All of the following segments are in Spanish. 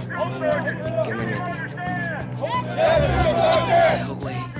¿Qué me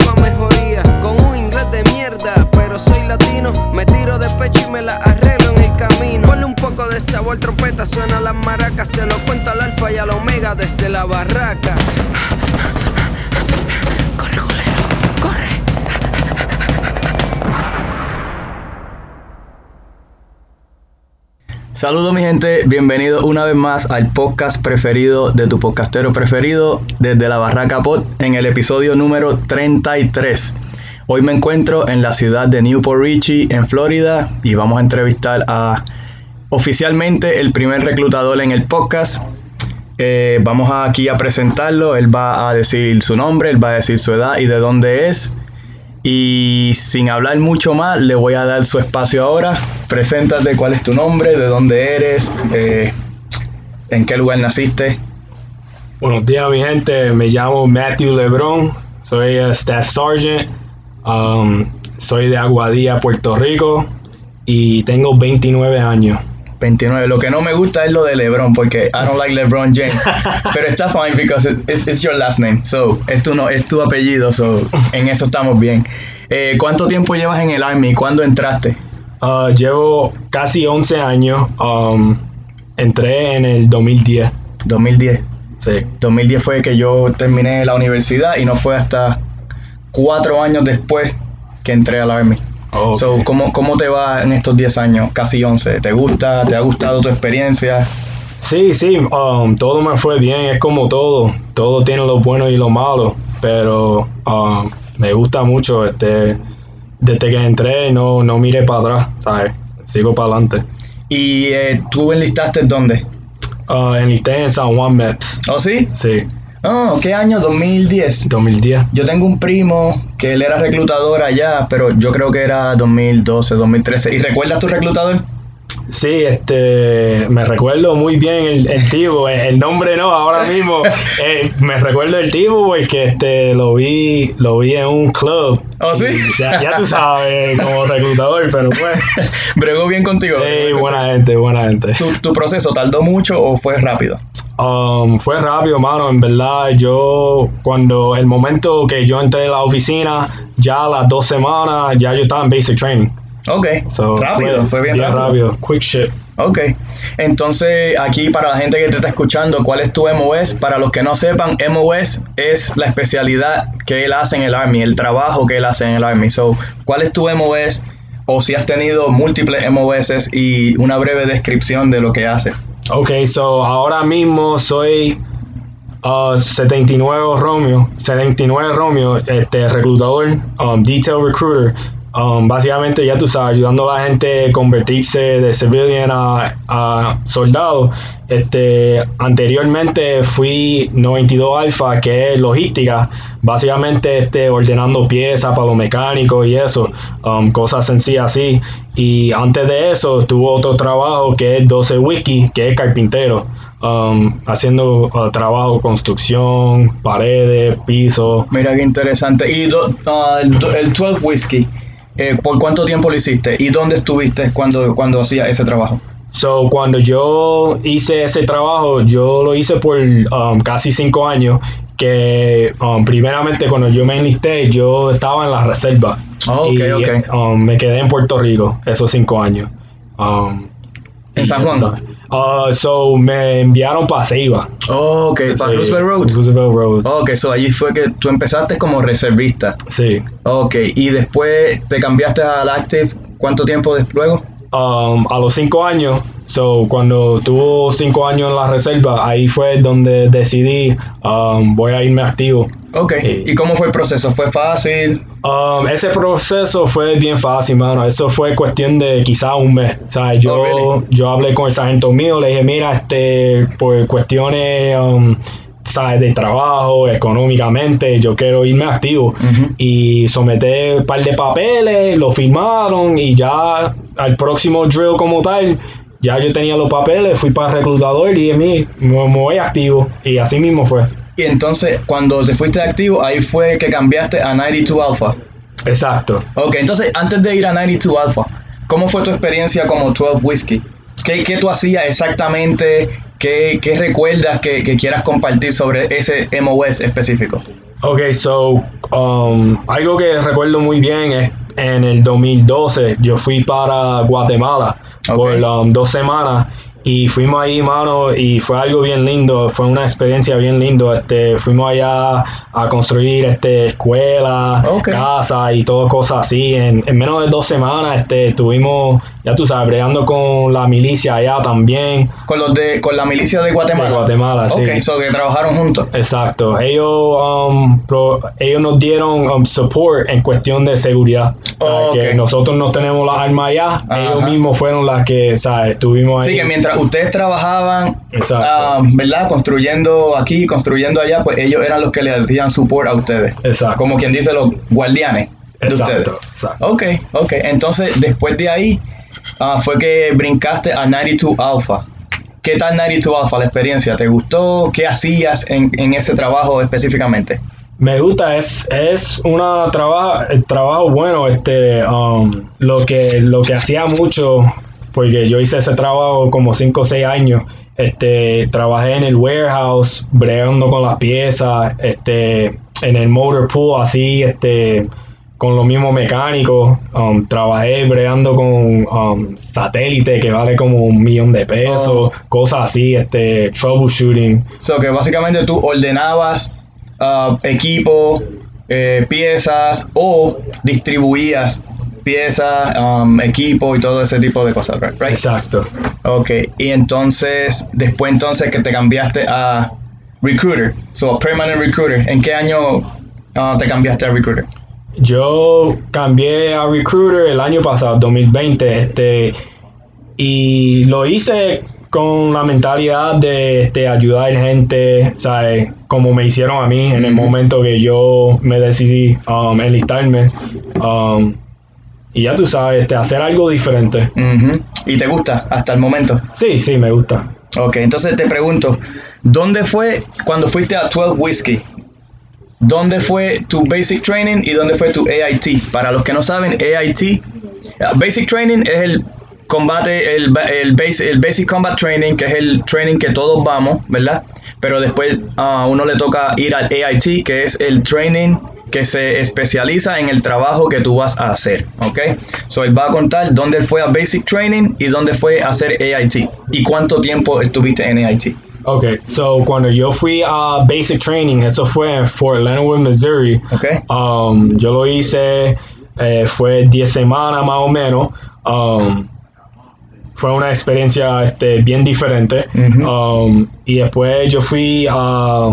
con un inglés de mierda, pero soy latino, me tiro de pecho y me la arreglo en el camino. Ponle un poco de sabor, trompeta, suena las maracas, se lo cuento al alfa y al omega desde la barraca. Saludos mi gente, bienvenidos una vez más al podcast preferido de tu podcastero preferido desde la Barraca Pod en el episodio número 33. Hoy me encuentro en la ciudad de Newport Richie, en Florida, y vamos a entrevistar a oficialmente el primer reclutador en el podcast. Eh, vamos aquí a presentarlo, él va a decir su nombre, él va a decir su edad y de dónde es. Y sin hablar mucho más, le voy a dar su espacio ahora. Preséntate cuál es tu nombre, de dónde eres, eh, en qué lugar naciste. Buenos días, mi gente. Me llamo Matthew Lebron. Soy Staff Sergeant. Um, soy de Aguadilla, Puerto Rico. Y tengo 29 años. 29. Lo que no me gusta es lo de LeBron, porque I don't like LeBron James. Pero está fine because it- it's, it's your last name. So, es tu, no, es tu apellido. So, en eso estamos bien. Eh, ¿Cuánto tiempo llevas en el Army? ¿Cuándo entraste? Uh, llevo casi 11 años. Um, entré en el 2010. 2010. Sí. 2010 fue que yo terminé la universidad y no fue hasta cuatro años después que entré al Army. So, ¿cómo, ¿Cómo te va en estos 10 años? Casi 11. ¿Te gusta? ¿Te ha gustado tu experiencia? Sí, sí, um, todo me fue bien, es como todo, todo tiene lo bueno y lo malo, pero um, me gusta mucho, este, desde que entré no, no miré para atrás, ¿sabes? Sigo para adelante. ¿Y eh, tú enlistaste dónde? Uh, enlisté en San Juan Meps, ¿Oh, sí? sí, Oh, ¿qué año? 2010. 2010. Yo tengo un primo que él era reclutador allá, pero yo creo que era 2012, 2013. ¿Y recuerdas tu reclutador? Sí, este, me recuerdo muy bien el, el tipo, el, el nombre no, ahora mismo, eh, me recuerdo el tipo porque este, lo vi, lo vi en un club. ¿Oh, sí? Y, o sea, ya tú sabes, como reclutador, pero pues... ¿Bregó bien contigo? Sí, buena gente, buena gente. ¿Tu, tu proceso tardó mucho o fue rápido? Um, fue rápido, mano. En verdad, yo, cuando el momento que yo entré a la oficina, ya a las dos semanas, ya yo estaba en basic training. Ok, So, rápido, fue, bien, rápido. Quick shit. Ok, entonces aquí para la gente que te está escuchando, ¿cuál es tu MOS? Para los que no sepan, MOS es la especialidad que él hace en el Army, el trabajo que él hace en el Army. So, ¿cuál es tu MOS? O si has tenido múltiples MOS y una breve descripción de lo que haces. Ok, so ahora mismo soy uh, 79 Romeo, 79 Romeo, este reclutador, um, detail recruiter. Um, básicamente, ya tú sabes, ayudando a la gente a convertirse de civilian a, a soldado. Este, anteriormente fui 92 Alpha, que es logística, básicamente este, ordenando piezas para los mecánicos y eso, um, cosas sencillas así. Y antes de eso tuvo otro trabajo que es 12 Wiki, que es carpintero, um, haciendo uh, trabajo, construcción, paredes, pisos. Mira qué interesante. Y el, el 12 Whiskey, eh, ¿por cuánto tiempo lo hiciste? ¿Y dónde estuviste cuando, cuando hacías ese trabajo? So, cuando yo hice ese trabajo, yo lo hice por um, casi cinco años. Que um, primeramente cuando yo me enlisté, yo estaba en la reserva. Oh, ok, y ok. um, me quedé en Puerto Rico esos cinco años. Um, ¿En San Juan? Uh, so, me enviaron para Ceiba. Oh, ok, para Roosevelt Road. Roosevelt Road. Ok, so allí fue que tú empezaste como reservista. Sí. Ok, y después te cambiaste al Active, ¿cuánto tiempo des- luego? Um, a los cinco años, So, cuando tuvo cinco años en la reserva, ahí fue donde decidí, um, voy a irme activo. Ok. ¿y cómo fue el proceso? ¿Fue fácil? Um, ese proceso fue bien fácil, mano. Eso fue cuestión de quizá un mes. O sea, yo, Oh, really? yo hablé con el sargento mío, le dije, mira, este, por cuestiones um, ¿sabes? de trabajo, económicamente, yo quiero irme activo. Y someté un par de papeles, lo firmaron y ya al próximo drill como tal, ya yo tenía los papeles, fui para el reclutador y dije, "Mi, me, me voy activo. Y así mismo fue. Y entonces, cuando te fuiste activo, ahí fue que cambiaste a 92 Alpha. Exacto. Ok, entonces, antes de ir a 92 Alpha, ¿cómo fue tu experiencia como 12 Whiskey? ¿Qué, qué tú hacías exactamente? ¿Qué, qué recuerdas que, que quieras compartir sobre ese MOS específico? Ok, so, um, algo que recuerdo muy bien es en el 2012 yo fui para Guatemala por um, dos semanas y fuimos ahí, mano, y fue algo bien lindo, fue una experiencia bien lindo. Este, fuimos allá a construir este, escuelas, Ok. casas y todo cosas así. En, en menos de dos semanas este, estuvimos, ya tú sabes, bregando con la milicia allá también. Con los de con la milicia de Guatemala. De Guatemala, sí. Ok, so que trabajaron juntos. Exacto, ellos, um, pro- ellos nos dieron um, support en cuestión de seguridad. O sea, Oh, que nosotros no tenemos las armas allá, Ajá. ellos mismos fueron las que, ¿sabes? Estuvimos ahí. Sí, que mientras ustedes trabajaban, Exacto. ah, ¿verdad? Construyendo aquí, construyendo allá, pues ellos eran los que le hacían support a ustedes. Exacto. Como quien dice, los guardianes de Exacto, ustedes. exacto. Ok, ok. Entonces, después de ahí, ah, fue que brincaste a 92 Alpha. ¿Qué tal 92 Alpha, la experiencia? ¿Te gustó? ¿Qué hacías en, en ese trabajo específicamente? Me gusta, es, es una trabajo, trabajo bueno, este, um, lo que, lo que hacía mucho, porque yo hice ese trabajo como 5 o 6 años, este, trabajé en el warehouse, bregando con las piezas, este, en el motor pool, así, este, con los mismos mecánicos, um, trabajé bregando con um, satélite que vale como un millón de pesos, Oh. cosas así, este, troubleshooting. So que básicamente tú ordenabas ah, equipo, eh, piezas o distribuías piezas, um, equipo y todo ese tipo de cosas, right? Right? Exacto. Ok, y entonces, después entonces que te cambiaste a recruiter, so permanent recruiter, ¿en qué año ah, te cambiaste a recruiter? Yo cambié a Recruiter el año pasado, 2020, este, y lo hice con la mentalidad de este, ayudar gente, ¿sabes? Como me hicieron a mí en el momento que yo me decidí um, enlistarme. Um, y ya tú sabes, este, hacer algo diferente. ¿Y te gusta hasta el momento? Sí, sí, me gusta. Ok, entonces te pregunto, ¿dónde fue cuando fuiste a 12 Whiskey? ¿Dónde fue tu basic training y dónde fue tu AIT? Para los que no saben, AIT, uh, basic training es el combate, el, el, base- el basic combat training, que es el training que todos vamos, ¿verdad? Pero después a uno le toca ir al AIT, que es el training que se especializa en el trabajo que tú vas a hacer, ¿ok? So él va a contar dónde fue a basic training y dónde fue a hacer AIT y cuánto tiempo estuviste en AIT. Ok, so cuando yo fui a Basic Training, eso fue en Fort Leonard, Missouri. ¿Ok? Um, yo lo hice, eh, fue 10 semanas más o menos. Um, fue una experiencia este, bien diferente. Um, y después yo fui a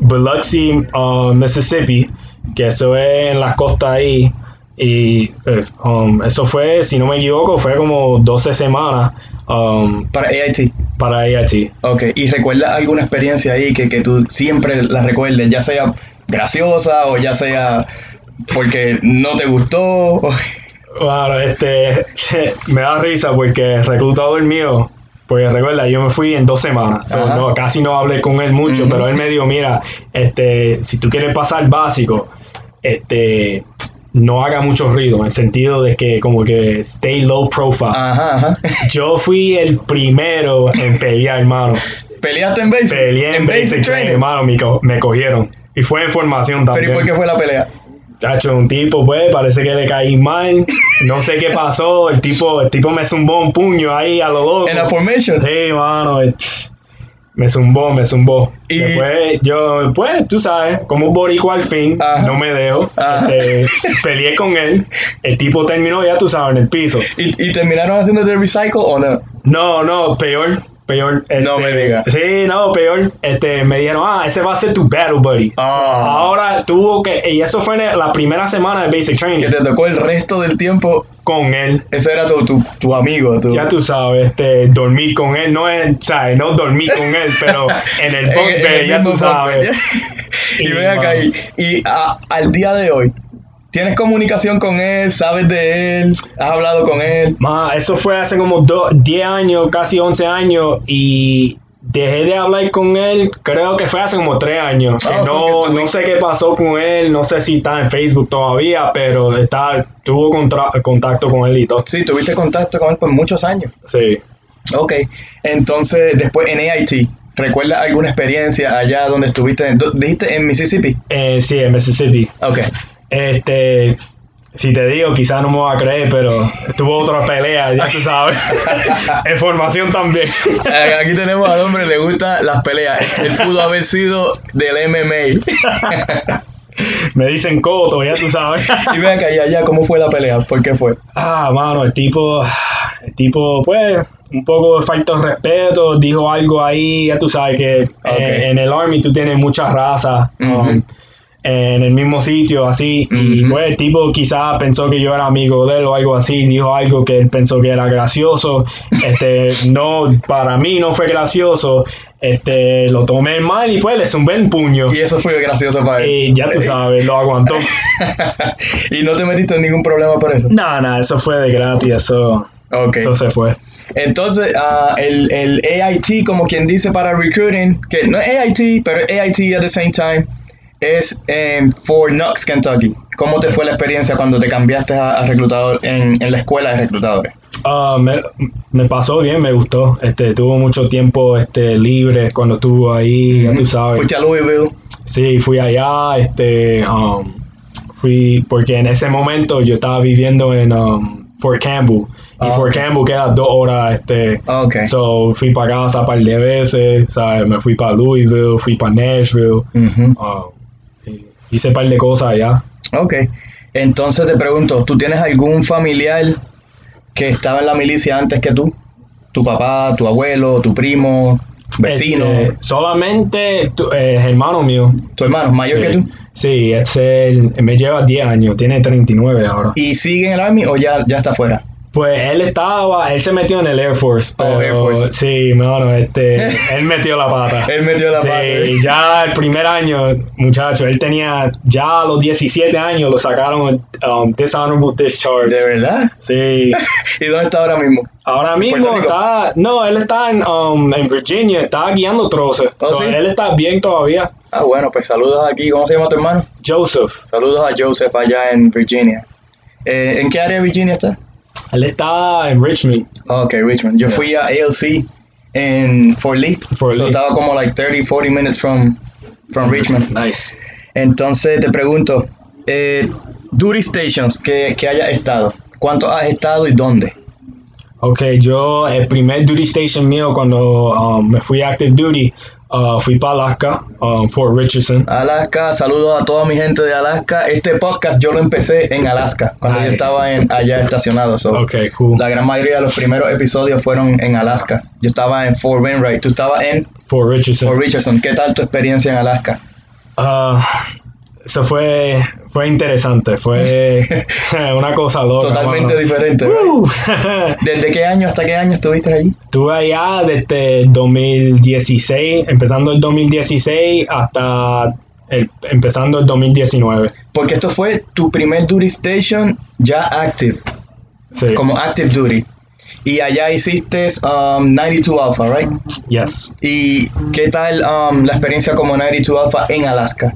Biloxi, uh, Mississippi, que eso es en las costas ahí. Y eh, um, eso fue, si no me equivoco, fue como 12 semanas um, Para AIT. Para AIT. Ok, ¿y recuerdas alguna experiencia ahí que, que tú siempre la recuerdes, ya sea graciosa o ya sea porque no te gustó? o- Claro, este, me da risa porque el reclutador mío, porque recuerda, yo me fui en dos semanas, so, no, casi no hablé con él mucho, pero él me dijo, mira, este, si tú quieres pasar básico, este, no haga mucho ruido, en el sentido de que como que stay low profile. Ajá, ajá. Yo fui el primero en pelear, hermano. ¿Peleaste en basic? Peleé en basic training, hermano, me, co- me cogieron. Y fue en formación ¿Pero también. y por qué fue la pelea? Chacho, un tipo, pues, parece que le caí mal. No sé qué pasó. El tipo, el tipo me zumbó un puño ahí a lo loco. En la formation. Sí, mano. Me zumbó, me zumbó. Y- Después, yo, pues, tú sabes, como boricua al fin, Ajá. no me dejo. Ajá. Este, peleé con él. El tipo terminó, ya tú sabes, en el piso. ¿Y, y terminaron haciendo el recycle o no? No, no, peor, peor. No este, me digas. Sí, no, peor. Este, me dijeron, ah, ese va a ser tu battle buddy. Ah. Ahora tuvo que, y eso fue la primera semana de Basic Training Que te tocó el resto del tiempo. con él. Ese era tu, tu, tu amigo. Tu, Ya tú sabes, este, dormir con él, no es, ¿sabes? No dormir con él, pero en el bunk el ya tú sabes. y Y, ven acá, y, y a- al día de hoy, ¿tienes comunicación con él? ¿Sabes de él? ¿Has hablado con él? Ma, eso fue hace como do- 10 años, casi 11 años, y dejé de hablar con él, creo que fue hace como 3 años. Ah, no, que no sé qué pasó con él, no sé si está en Facebook todavía, pero está, tuvo contra- contacto con él y todo. Sí, tuviste contacto con él por muchos años. Sí. Ok, entonces después en AIT, ¿recuerdas alguna experiencia allá donde estuviste? ¿Dó- ¿Dijiste en Mississippi? Eh, sí, en Mississippi. Ok, Este, si te digo, quizás no me va a creer, pero tuvo otra pelea, ya tú sabes. Información también. Eh, aquí tenemos al hombre, le gustan las peleas. Él pudo haber sido del MMA. Me dicen coto, ya tú sabes. y acá, y allá, ¿cómo fue la pelea? ¿Por qué fue? Ah, mano, el tipo, el tipo, pues, un poco de falta de respeto, dijo algo ahí, ya tú sabes que eh, en el Army tú tienes muchas razas um. En el mismo sitio, así, y pues el tipo quizás pensó que yo era amigo de él o algo así, dijo algo que él pensó que era gracioso, este, no, para mí no fue gracioso, este, lo tomé mal y pues le zumbé el puño. Y eso fue gracioso para él. Y ya tú sabes, lo aguantó. y no te metiste en ningún problema por eso. Nada, nada, eso fue de gratis, eso, eso se fue. Entonces, ah, el, el AIT, como quien dice para recruiting, que no es AIT, pero AIT at the same time, es en Fort Knox, Kentucky. ¿Cómo te fue la experiencia cuando te cambiaste a, a reclutador en, en la escuela de reclutadores? Ah, me, me pasó bien, me gustó. Este, tuvo mucho tiempo este, libre cuando estuvo ahí, ya tú sabes. Fuiste a Louisville. Sí, fui allá, este, um, fui, porque en ese momento yo estaba viviendo en um, Fort Campbell. Y Ah, Fort. Campbell queda dos horas, este. Ok. So, fui para casa un par de veces, ¿sabes? Me fui para Louisville, fui para Nashville. Um, y hice un par de cosas allá. Ok. Entonces te pregunto, ¿tú tienes algún familiar que estaba en la milicia antes que tú? ¿Tu papá, tu abuelo, tu primo, vecino, Este, solamente tu- eh, hermano mío. tu hermano mayor Sí. que tú? Sí, este me lleva 10 años, tiene 39 ahora. ¿Y sigue en el Army o ya, ya está fuera? Pues él estaba, él se metió en el Air Force. Oh, Pero, Air Force. Sí, mano, este, él metió la pata. Él metió la sí, pata. ¿eh? ya el primer año, muchacho, él tenía, ya a los 17 años lo sacaron um, dishonorable discharge. ¿De verdad? Sí. ¿Y dónde está ahora mismo? Ahora mismo está, no, él está en, um, en Virginia, está guiando troces. Oh, So, sí. Él está bien todavía. Ah, bueno, pues saludos aquí. ¿Cómo se llama tu hermano? Joseph, Saludos a Joseph allá en Virginia. Eh, ¿En qué área de Virginia está? Él está en Richmond. Ok, Richmond. Yo Yeah. fui a ALC en Fort Lee. Fort So, Lee. estaba como like 30, 40 minutes from, from Richmond. Nice. Entonces te pregunto, eh, duty stations que, que haya estado. ¿Cuánto has estado y dónde? Ok, yo el primer duty station mío cuando um, me fui a active duty, uh, fui para Alaska, um, Fort Richardson. Alaska, saludos a toda mi gente de Alaska. Este podcast yo lo empecé en Alaska, cuando yo estaba en, allá estacionado. so, Ok, cool. La gran mayoría de los primeros episodios fueron en Alaska. Yo estaba en Fort Wainwright, tú estabas en Fort Richardson. Fort Richardson. ¿Qué tal tu experiencia en Alaska? Uh, eso fue, fue interesante, fue una cosa loca. Totalmente mano. diferente. ¿Desde qué año hasta qué año estuviste allí? Estuve allá desde el 2016, empezando el 2016 hasta el, empezando el 2019. Porque esto fue tu primer duty station ya active, Sí. como active duty. Y allá hiciste um, 92 Alpha, right? Yes. ¿Y qué tal um, la experiencia como 92 Alpha en Alaska?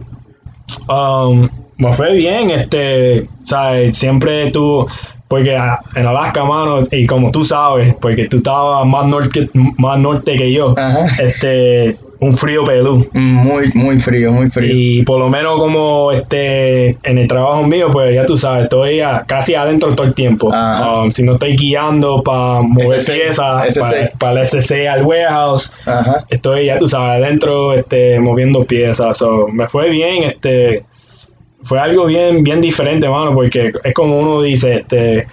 Um, me fue bien, este, sabes, siempre tú, porque en Alaska, mano, y como tú sabes, porque tú estabas más norte, más norte que yo, Ajá. este, un frío pelú. Muy, muy frío, muy frío. Y por lo menos como este en el trabajo mío, pues ya tú sabes, estoy a- casi adentro todo el tiempo. Um, si no estoy guiando para mover piezas, para el SC al warehouse, Ajá. estoy, ya tú sabes, adentro este, moviendo piezas. So, me fue bien, este, fue algo bien, bien diferente, mano, porque es como uno dice, este,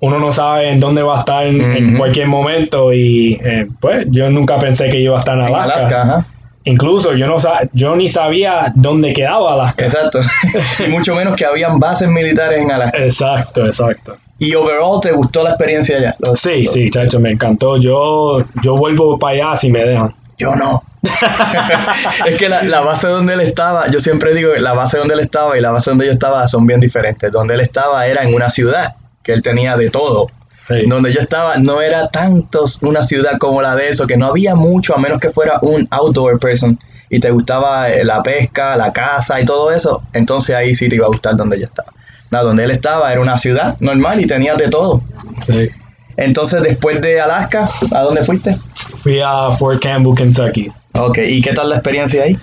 uno no sabe en dónde va a estar en cualquier momento y eh, pues yo nunca pensé que iba a estar en En Alaska. Ajá. Incluso yo no yo ni sabía dónde quedaba Alaska. Exacto. y mucho menos que habían bases militares en Alaska. Exacto, exacto. Y overall, ¿te gustó la experiencia allá? Sí, sí, chacho, me encantó. Yo, yo vuelvo para allá si me dejan. Yo no. es que la, la base donde él estaba, yo siempre digo que la base donde él estaba y la base donde yo estaba son bien diferentes. Donde él estaba era en una ciudad, que él tenía de todo. Sí. Donde yo estaba no era tantos una ciudad como la de eso, que no había mucho a menos que fuera un outdoor person y te gustaba eh, la pesca, la caza y todo eso, entonces ahí sí te iba a gustar donde yo estaba. No, donde él estaba era una ciudad normal y tenía de todo. Sí. Entonces después de Alaska, ¿a dónde fuiste? Fui a Fort Campbell, Kentucky. Ok, ¿y qué tal la experiencia ahí?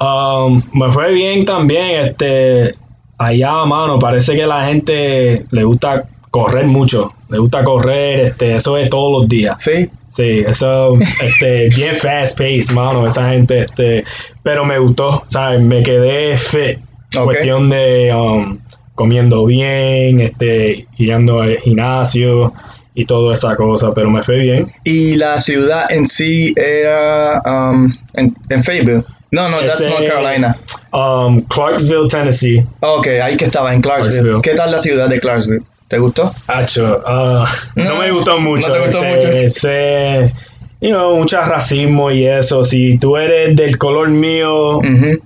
Um, me fue bien también, este, allá, mano, parece que la gente le gusta correr mucho, le gusta correr, este, eso es todos los días. Sí, Sí, eso, este, bien fast pace, mano, esa gente, este, pero me gustó, ¿sabes? Me quedé fit, Ok. cuestión de um, comiendo bien, este, yendo al gimnasio y toda esa cosa, pero me fue bien. y la ciudad en sí era um, en, en Fayetteville. No, no, that's North Carolina. Um, Clarksville, Tennessee. Ok, ahí que estaba, en Clarksville. Clarksville. ¿Qué tal la ciudad de Clarksville? ¿Te gustó? Hacho, ah, no, No, me gustó mucho. no te gustó este, mucho. sé, you know, mucho racismo y eso. Si tú eres del color mío, Ujú.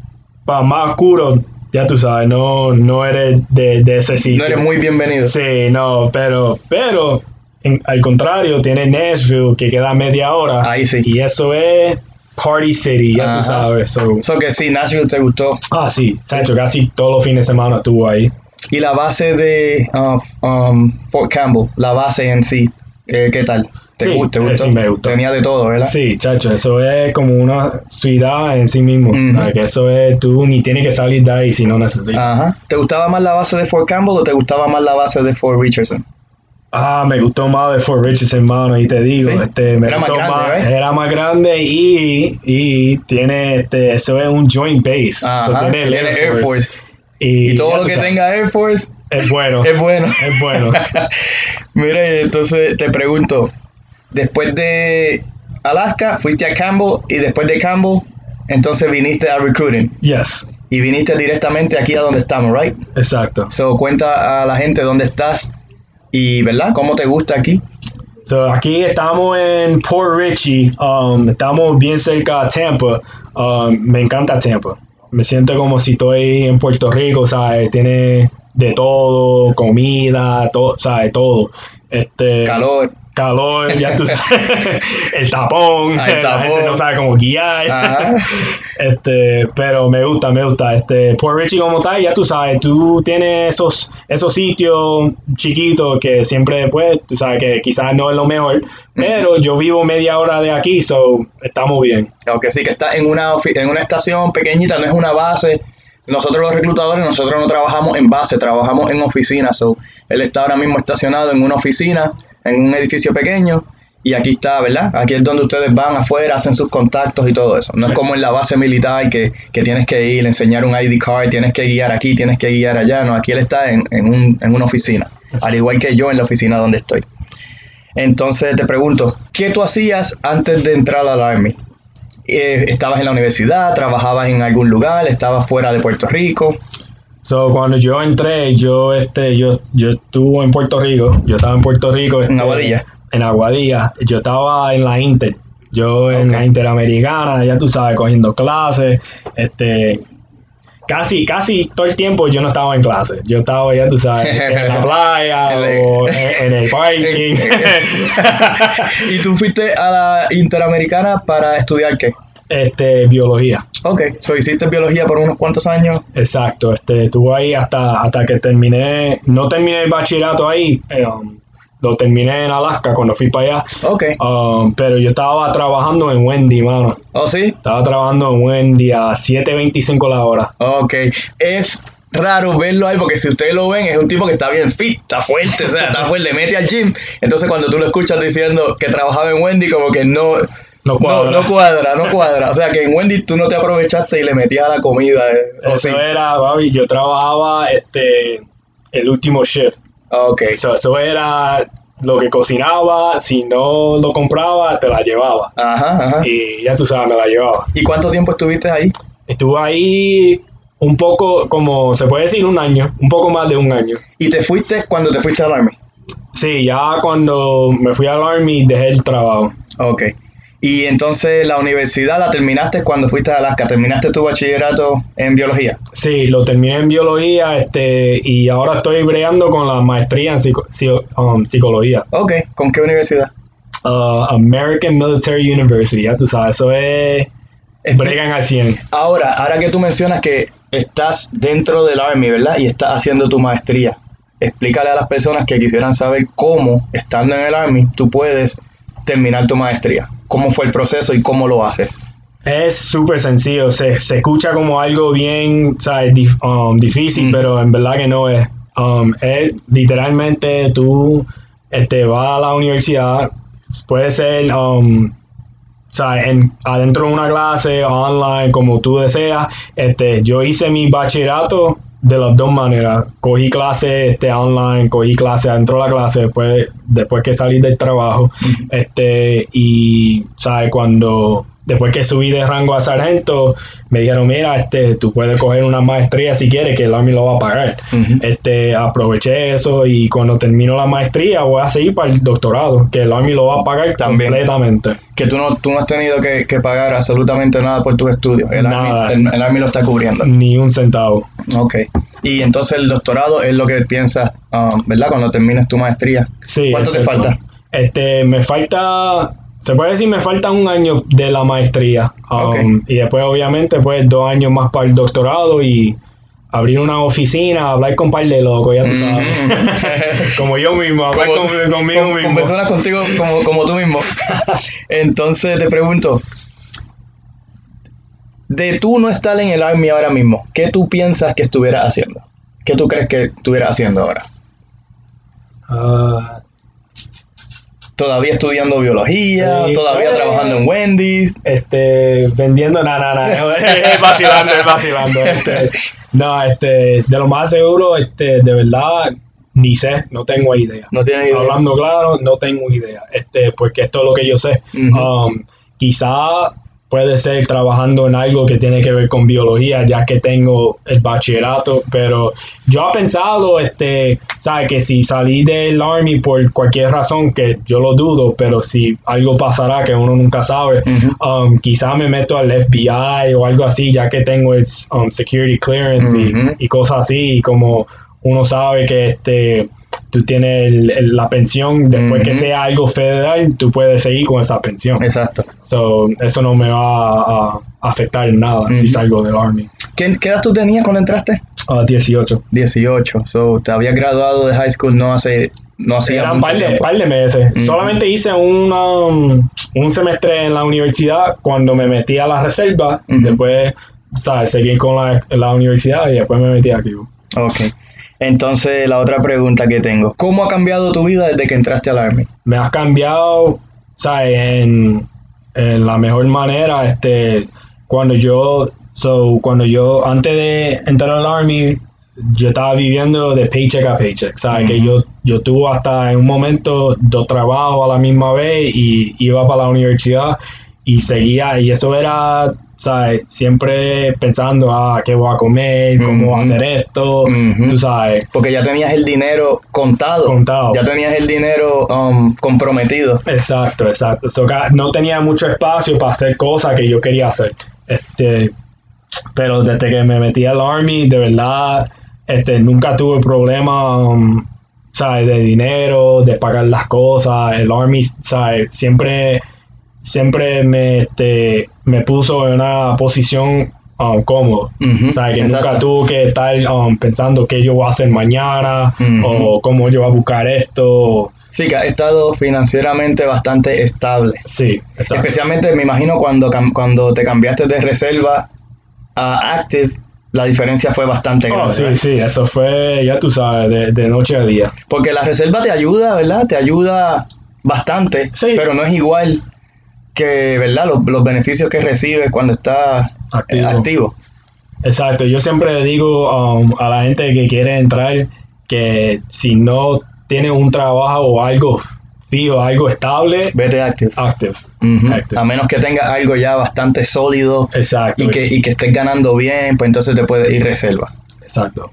pa, más oscuro, ya tú sabes, no, no eres de, de ese sitio. No eres muy bienvenido. Sí, no, pero, pero en- al contrario, tiene Nashville que queda media hora. Ahí sí. Y eso es Party City, ya Ajá. tú sabes. so- So que sí, Nashville te gustó. ah, sí, Chacho, casi todos los fines de semana estuvo ahí. Y la base de uh, um, Fort Campbell, la base en sí, eh, ¿qué tal? ¿Te, Sí, gu- te eh, sí, me gustó. Tenía de todo, ¿verdad? Sí, chacho, eso es como una ciudad en sí mismo. Que eso es, tú ni tienes que salir de ahí si no necesitas. Ajá. ¿Te gustaba más la base de Fort Campbell o te gustaba más la base de Fort Richardson? Ah, me gustó más de Fort Richardson, hermano, y te digo, Sí. este, me Era más gustó grande, más, right? era más grande y, y tiene, este, eso es un joint base. Ajá. So, tiene el Air Force. Y, Y todo lo que sabes, tenga Air Force es bueno. es bueno. Es bueno. Mire, entonces te pregunto, después de Alaska, fuiste a Campbell y después de Campbell, entonces viniste a recruiting yes, y viniste directamente aquí a donde estamos, right? exacto. So cuenta a la gente dónde estás y, ¿verdad? ¿Cómo te gusta aquí? So, aquí estamos en Port Richey, um, estamos bien cerca de Tampa. Um, me encanta Tampa. Me siento como si estoy en Puerto Rico, ¿sabes? Tiene de todo, comida, todo, ¿sabes? Todo. Este, Calor. Calor, ya tú sabes, el tapón, Ah, el la gente tapón. no sabe cómo guiar. Ajá. Este, pero me gusta, me gusta. Este, Port Richey como tal, ya tú sabes, tú tienes esos, esos sitios chiquitos que siempre, pues, tú sabes que quizás no es lo mejor, pero yo vivo media hora de aquí, so estamos bien. Aunque sí que está en una, en una estación pequeñita, no es una base. Nosotros los reclutadores, nosotros no trabajamos en base, trabajamos en oficina. So, él está ahora mismo estacionado en una oficina, en un edificio pequeño, y aquí está, ¿verdad? Aquí es donde ustedes van afuera, hacen sus contactos y todo eso. No es como en la base militar que, que tienes que ir, enseñar un ID card, tienes que guiar aquí, tienes que guiar allá. No, aquí él está en, en, un- en una oficina, al igual que yo en la oficina donde estoy. Entonces te pregunto, ¿qué tú hacías antes de entrar al Army? Eh, ¿Estabas en la universidad? ¿Trabajabas en algún lugar? ¿Estabas fuera de Puerto Rico? So, cuando yo entré, yo, este, yo, yo estuve en Puerto Rico, yo estaba en Puerto Rico. En este, Aguadilla. En Aguadilla. Yo estaba en la Inter. Yo en la Interamericana, ya tú sabes, cogiendo clases. Este, casi, casi todo el tiempo yo no estaba en clase. Yo estaba, ya tú sabes, en la playa o en, en el parking. ¿Y tú fuiste a la Interamericana para estudiar qué? este, biología. Ok, so hiciste biología por unos cuantos años. Exacto, este, estuve ahí hasta, hasta que terminé, no terminé el bachillerato ahí, um, lo terminé en Alaska cuando fui para allá, Ok. Um, pero yo estaba trabajando en Wendy, mano, ¿Oh, sí? estaba trabajando en Wendy a 7.25 la hora. Ok. Es raro verlo ahí porque si ustedes lo ven es un tipo que está bien fit, está fuerte, o sea, está fuerte, mete al gym. Entonces cuando tú lo escuchas diciendo que trabajaba en Wendy como que no... No cuadra. No, no cuadra, no cuadra. O sea que en Wendy tú no te aprovechaste y le metías la comida. eh, ¿o Eso sí? era, baby, yo trabajaba este, el último shift. Ok. So, eso era lo que cocinaba, si no lo compraba, te la llevaba. Ajá, ajá. Y ya tú sabes, me la llevaba. ¿Y cuánto tiempo estuviste ahí? Estuve ahí un poco, como se puede decir, un año, un poco más de un año. ¿Y te fuiste cuando te fuiste al Army? Sí, ya cuando me fui al Army dejé el trabajo. Ok. Y entonces la universidad la terminaste cuando fuiste a Alaska. ¿Terminaste tu bachillerato en biología? Sí, lo terminé en biología este, y ahora estoy bregando con la maestría en psico- um, psicología. Ok. ¿Con qué universidad? Uh, American Military University, ya tú sabes, eso es... Bregan al 100. Ahora, ahora que tú mencionas que estás dentro del Army, ¿verdad? Y estás haciendo tu maestría. Explícale a las personas que quisieran saber cómo, estando en el Army, tú puedes terminar tu maestría. ¿Cómo fue el proceso y cómo lo haces? Es súper sencillo, se, se escucha como algo bien ¿sabes? Dif- um, difícil, Mm. pero en verdad que no es. Um, es literalmente tú este, vas a la universidad, puede ser um, ¿sabes? En, adentro de una clase, online, como tú deseas. Este, yo hice mi bachillerato de las dos maneras. Cogí clase este, online, cogí clase adentro de la clase después, después que salí del trabajo. Este, y, ¿sabes? Cuando, después que subí de rango a sargento, me dijeron, mira, este, tú puedes coger una maestría si quieres, que el Army lo va a pagar. Este, aproveché eso y cuando termino la maestría voy a seguir para el doctorado, que el Army lo va a pagar También. completamente. Que tú no, tú no has tenido que, que pagar absolutamente nada por tus estudios. El Nada. Army, el, el Army lo está cubriendo. Ni un centavo. Ok. Y entonces el doctorado es lo que piensas, ah, ¿verdad? Cuando termines tu maestría. Sí, ¿Cuánto te falta? Este, me falta, se puede decir, me falta un año de la maestría. Um. Y después, obviamente, pues dos años más para el doctorado y abrir una oficina, hablar con un par de locos, ya tú Mm. sabes. como yo mismo, hablar Como- con- conmigo con, con mismo. personas contigo como, como tú mismo. Entonces te pregunto, de tú no estar en el Army ahora mismo, ¿qué tú piensas que estuvieras haciendo? ¿Qué tú crees que estuvieras haciendo ahora? Ah, ¿Todavía estudiando biología? Sí. ¿Todavía Eh. trabajando en Wendy's? este, vendiendo, nada, nada, es vacilando, es vacilando. Este, no, este, de lo más seguro, este, de verdad, ni sé, no tengo idea. No tienes idea. Hablando claro, no tengo idea, este, porque esto es lo que yo sé. Ujú. Um, quizá puede ser trabajando en algo que tiene que ver con biología, ya que tengo el bachillerato, pero yo he pensado, este, sabe que si salí del army por cualquier razón, que yo lo dudo, pero si algo pasará que uno nunca sabe, Ujú. um, quizá me meto al FBI o algo así, ya que tengo el um, security clearance y- cosas así, y como uno sabe que este tú tienes el- el- la pensión, después que sea algo federal, tú puedes seguir con esa pensión. Exacto. So, eso no me va a, a afectar en nada si Ujú. salgo del Army. ¿Qué, qué edad tú tenías cuando entraste? A 18. 18. So, te habías graduado de high school no hace... No hacía Eran un par de, par de meses. Solamente hice una, um, un semestre en la universidad cuando me metí a la reserva. Después, ¿sabes? Seguí con la, la universidad y después me metí activo. Ok. Entonces, la otra pregunta que tengo. ¿Cómo ha cambiado tu vida desde que entraste al Army? me has cambiado, ¿sabes? En, en la mejor manera, este, cuando yo, so, cuando yo, antes de entrar al Army, yo estaba viviendo de paycheck a paycheck, ¿sabes? Que Ujú. yo, yo tuve hasta en un momento dos trabajos a la misma vez y iba para la universidad y seguía, y eso era, ¿sabes? Siempre pensando, ah, ¿qué voy a comer? ¿Cómo voy a hacer esto? Tú sabes, Porque ya tenías el dinero contado. Contado. Ya tenías el dinero um, comprometido. Exacto, exacto. So, no tenía mucho espacio para hacer cosas que yo quería hacer. Este, pero desde que me metí al Army, de verdad, este, nunca tuve problema um, ¿sabes? de dinero, de pagar las cosas. El Army ¿sabes? siempre, siempre me, este, me puso en una posición um, cómoda. Ujú, ¿sabes? Que exacto. nunca tuve que estar um, pensando qué yo voy a hacer mañana Ujú. o cómo yo voy a buscar esto. Sí, que has estado financieramente bastante estable. Sí, exacto. Especialmente, me imagino, cuando, cuando te cambiaste de reserva a active, la diferencia fue bastante Oh, grande. sí, ¿verdad? sí, eso fue, ya tú sabes, de, de noche a día. Porque la reserva te ayuda, ¿verdad? Te ayuda bastante, Sí. pero no es igual que, ¿verdad? Los, los beneficios que recibes cuando estás eh, Activo. activo. Exacto, yo siempre le digo um, a la gente que quiere entrar que si no tienes un trabajo o algo fijo, algo estable, Vete active. active. A menos que tengas algo ya bastante sólido Exacto. y que, y que estés ganando bien, pues entonces te puedes ir reserva. Exacto.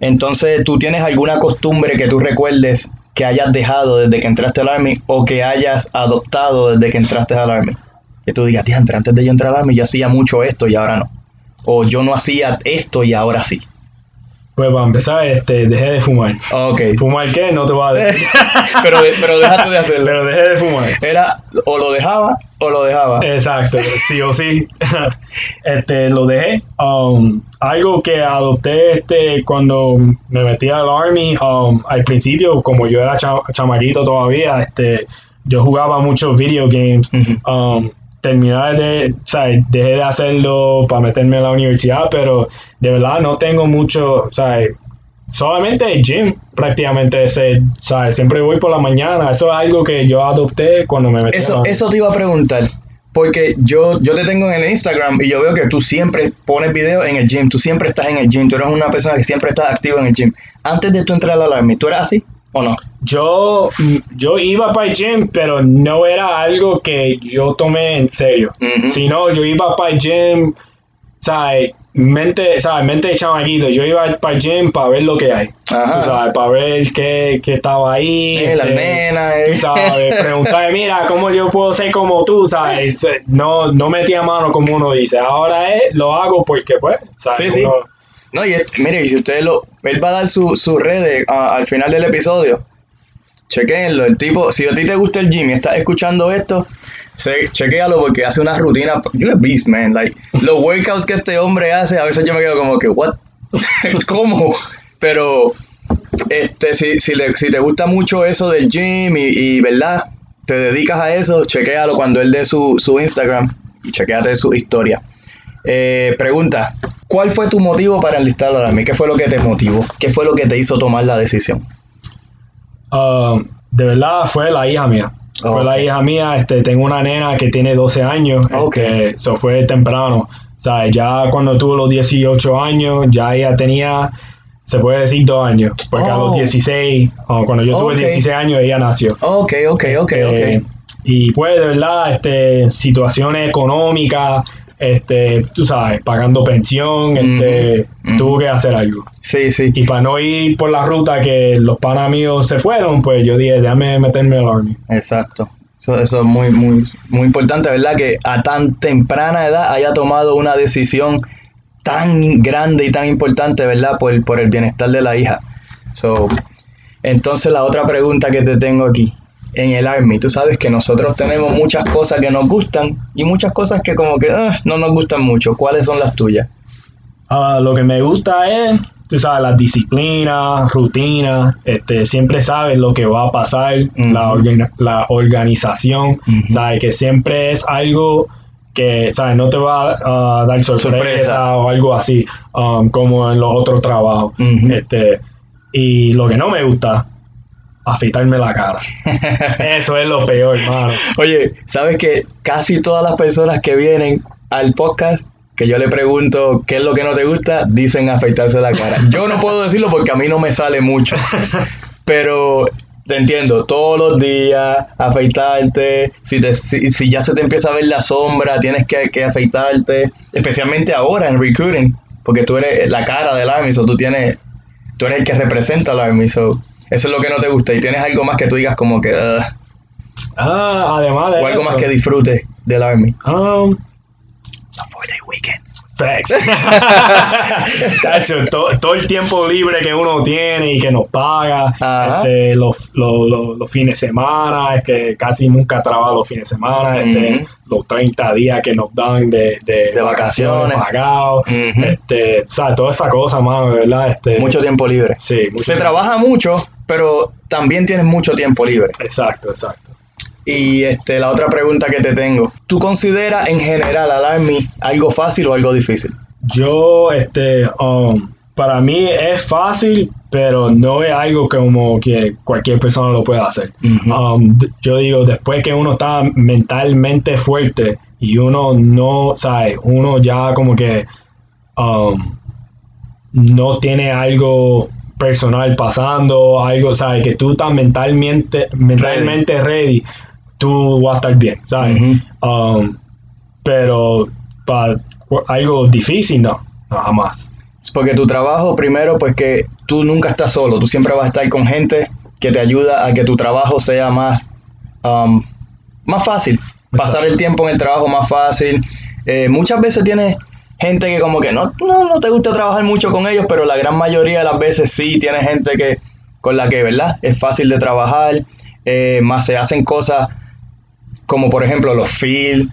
Entonces, ¿tú tienes alguna costumbre que tú recuerdes que hayas dejado desde que entraste al Army o que hayas adoptado desde que entraste al Army? Que tú digas, "Diantre, antes de yo entrar al Army yo hacía mucho esto y ahora no. O yo no hacía esto y ahora sí. Pues para empezar, este, dejé de fumar. Ok. ¿Fumar qué? No te voy a decir. pero, pero déjate de hacerlo. Pero dejé de fumar. Era o lo dejaba o lo dejaba. Exacto, sí o sí. este, lo dejé. Um, algo que adopté este, cuando me metí al Army, um, al principio, como yo era cha- chamaquito todavía, este, yo jugaba muchos video games. Um, terminar de, o sea, dejé de hacerlo para meterme a la universidad, pero de verdad no tengo mucho, o sea, solamente el gym prácticamente ese, o sea, siempre voy por la mañana, eso es algo que yo adopté cuando me metí Eso, eso te iba a preguntar. Porque yo, yo te tengo en el Instagram y yo veo que tú siempre pones videos en el gym, tú siempre estás en el gym, tú eres una persona que siempre estás activo en el gym. Antes de tú entrar al Army, ¿tú eras así o no? Yo, yo iba para el gym, pero no era algo que yo tomé en serio. Ujú. Sino yo iba para el gym, ¿sabes? Mente, ¿sabes? Mente de chamaquito. Yo iba para el gym para ver lo que hay. Ajá. Tú sabes, para ver qué, qué estaba ahí. Eh, las este, nenas, tú eh. sabes, preguntarme, mira, ¿cómo yo puedo ser como tú? ¿Sabes? No, no metía mano como uno dice. Ahora es, lo hago porque, pues, ¿sabes? Sí, sí. Uno- No, y mire, y si ustedes lo. Él va a dar sus su redes al final del episodio. Chequenlo. El tipo, si a ti te gusta el gym y estás escuchando esto, chequéalo porque hace una rutina. You're a beast, man. Like, los workouts que este hombre hace, a veces yo me quedo como que, ¿what? ¿Cómo? Pero, este, si, si, le- si te gusta mucho eso del gym y, y, ¿verdad? Te dedicas a eso, chequéalo cuando él dé su, su Instagram y chequéate su historia. Eh, pregunta, ¿cuál fue tu motivo para enlistar al Army? ¿Qué fue lo que te motivó? ¿Qué fue lo que te hizo tomar la decisión? Um, de verdad fue la hija mía. Oh, fue la hija mía. Este, tengo una nena que tiene 12 años. Ok. Este, eso fue temprano. O sea, ya cuando tuvo los 18 años, ya ella tenía, se puede decir, dos años. Porque a los 16, o cuando yo tuve Ok. 16 años, ella nació. Ok, ok, ok, Este, ok. Y pues, de verdad, este, situaciones económicas, este, tú sabes, pagando pensión, este, tuvo que hacer algo. Sí, sí. Y para no ir por la ruta que los panas míos se fueron, pues yo dije, déjame meterme al Army. Exacto. Eso, eso es muy, muy, muy importante, ¿verdad? Que a tan temprana edad haya tomado una decisión tan grande y tan importante, ¿verdad? Por, por el bienestar de la hija. So, entonces la otra pregunta que te tengo aquí. En el Army, tú sabes que nosotros tenemos muchas cosas que nos gustan y muchas cosas que como que ah, no nos gustan mucho. ¿Cuáles son las tuyas? Ah, lo que me gusta es, tú sabes, las disciplinas, rutinas, este, siempre sabes lo que va a pasar, la, organ- la organización, sabes que siempre es algo que, sabes, no te va a dar sorpresa, Sorpresa. o algo así, um, como en los otros trabajos. Este, y lo que no me gusta, afeitarme la cara. Eso es lo peor, hermano. Oye, ¿sabes que casi todas las personas que vienen al podcast, que yo le pregunto qué es lo que no te gusta, dicen afeitarse la cara? Yo no puedo decirlo porque a mí no me sale mucho, pero te entiendo, todos los días afeitarte, si, te- si, si ya se te empieza a ver la sombra, tienes que, que afeitarte, especialmente ahora en recruiting, porque tú eres la cara del Army, so tú tienes, tú eres el que representa al Army, so eso es lo que no te gusta y tienes algo más que tú digas como que... "Ugh", Ah, además de o algo eso, más que disfrutes del Army. um, day weekends. Facts. Tacho, to- todo el tiempo libre que uno tiene y que nos paga, este, los, los- los- los fines de semana, es que casi nunca trabajo los fines de semana, este, los 30 días que nos dan de, de, De vacaciones. pagados, este, o sea, toda esa cosa, mano, ¿verdad? Este, Mucho tiempo libre. Sí, mucho Se tiempo. trabaja mucho, pero también tienes mucho tiempo libre. Exacto, exacto. Y este, la otra pregunta que te tengo. ¿Tú consideras en general al Army algo fácil o algo difícil? Yo, este, um, para mí es fácil, pero no es algo como que cualquier persona lo pueda hacer. Um, yo digo, después que uno está mentalmente fuerte y uno no, sabe, uno ya como que um, no tiene algo personal pasando, algo, ¿sabes? Que tú estás mentalmente, mentalmente ready, tú vas a estar bien, ¿sabes? Um, pero para algo difícil, no, no, jamás. Es porque tu trabajo, primero, pues que tú nunca estás solo, tú siempre vas a estar con gente que te ayuda a que tu trabajo sea más, um, más fácil, pasar el tiempo en el trabajo más fácil. Eh, muchas veces tienes gente que como que no, no, no te gusta trabajar mucho con ellos, pero la gran mayoría de las veces sí tienes gente que con la que, ¿verdad? Es fácil de trabajar, eh, más se hacen cosas como por ejemplo los field,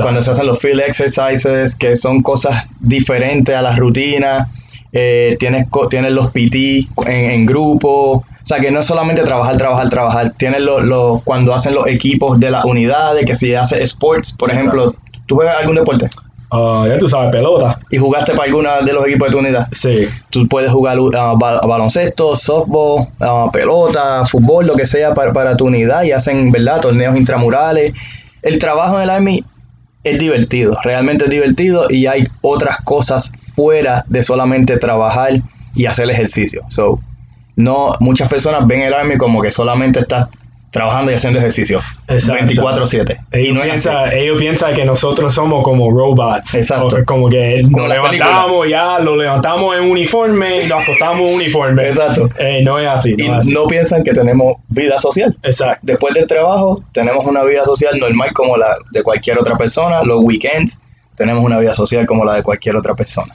cuando se hacen los field exercises, que son cosas diferentes a la rutina, eh, tienes, tienes los PT en, en grupo, o sea que no es solamente trabajar, trabajar, trabajar, tienes los los- cuando hacen los equipos de las unidades, que si hace sports, por Exacto. ejemplo, ¿tú juegas algún deporte? Ah, ya tú sabes, pelota. Y jugaste para alguna de los equipos de tu unidad. Sí, Tú puedes jugar uh, ba- baloncesto, softball, uh, pelota, fútbol, lo que sea para, para tu unidad y hacen, ¿verdad? Torneos intramurales. El trabajo en el Army es divertido, realmente es divertido y hay otras cosas fuera de solamente trabajar y hacer ejercicio. So, no, muchas personas ven el Army como que solamente estás trabajando y haciendo ejercicio Exacto. 24/7. Y Ellos, no ellos piensan que nosotros somos como robots. Exacto. O- Como que Como nos levantamos ya, lo levantamos en uniforme y lo acostamos en uniforme. Exacto. Eh, no es así. No Y es así. no piensan que tenemos vida social. Exacto. Después del trabajo tenemos una vida social normal como la de cualquier otra persona. Los weekends tenemos una vida social como la de cualquier otra persona.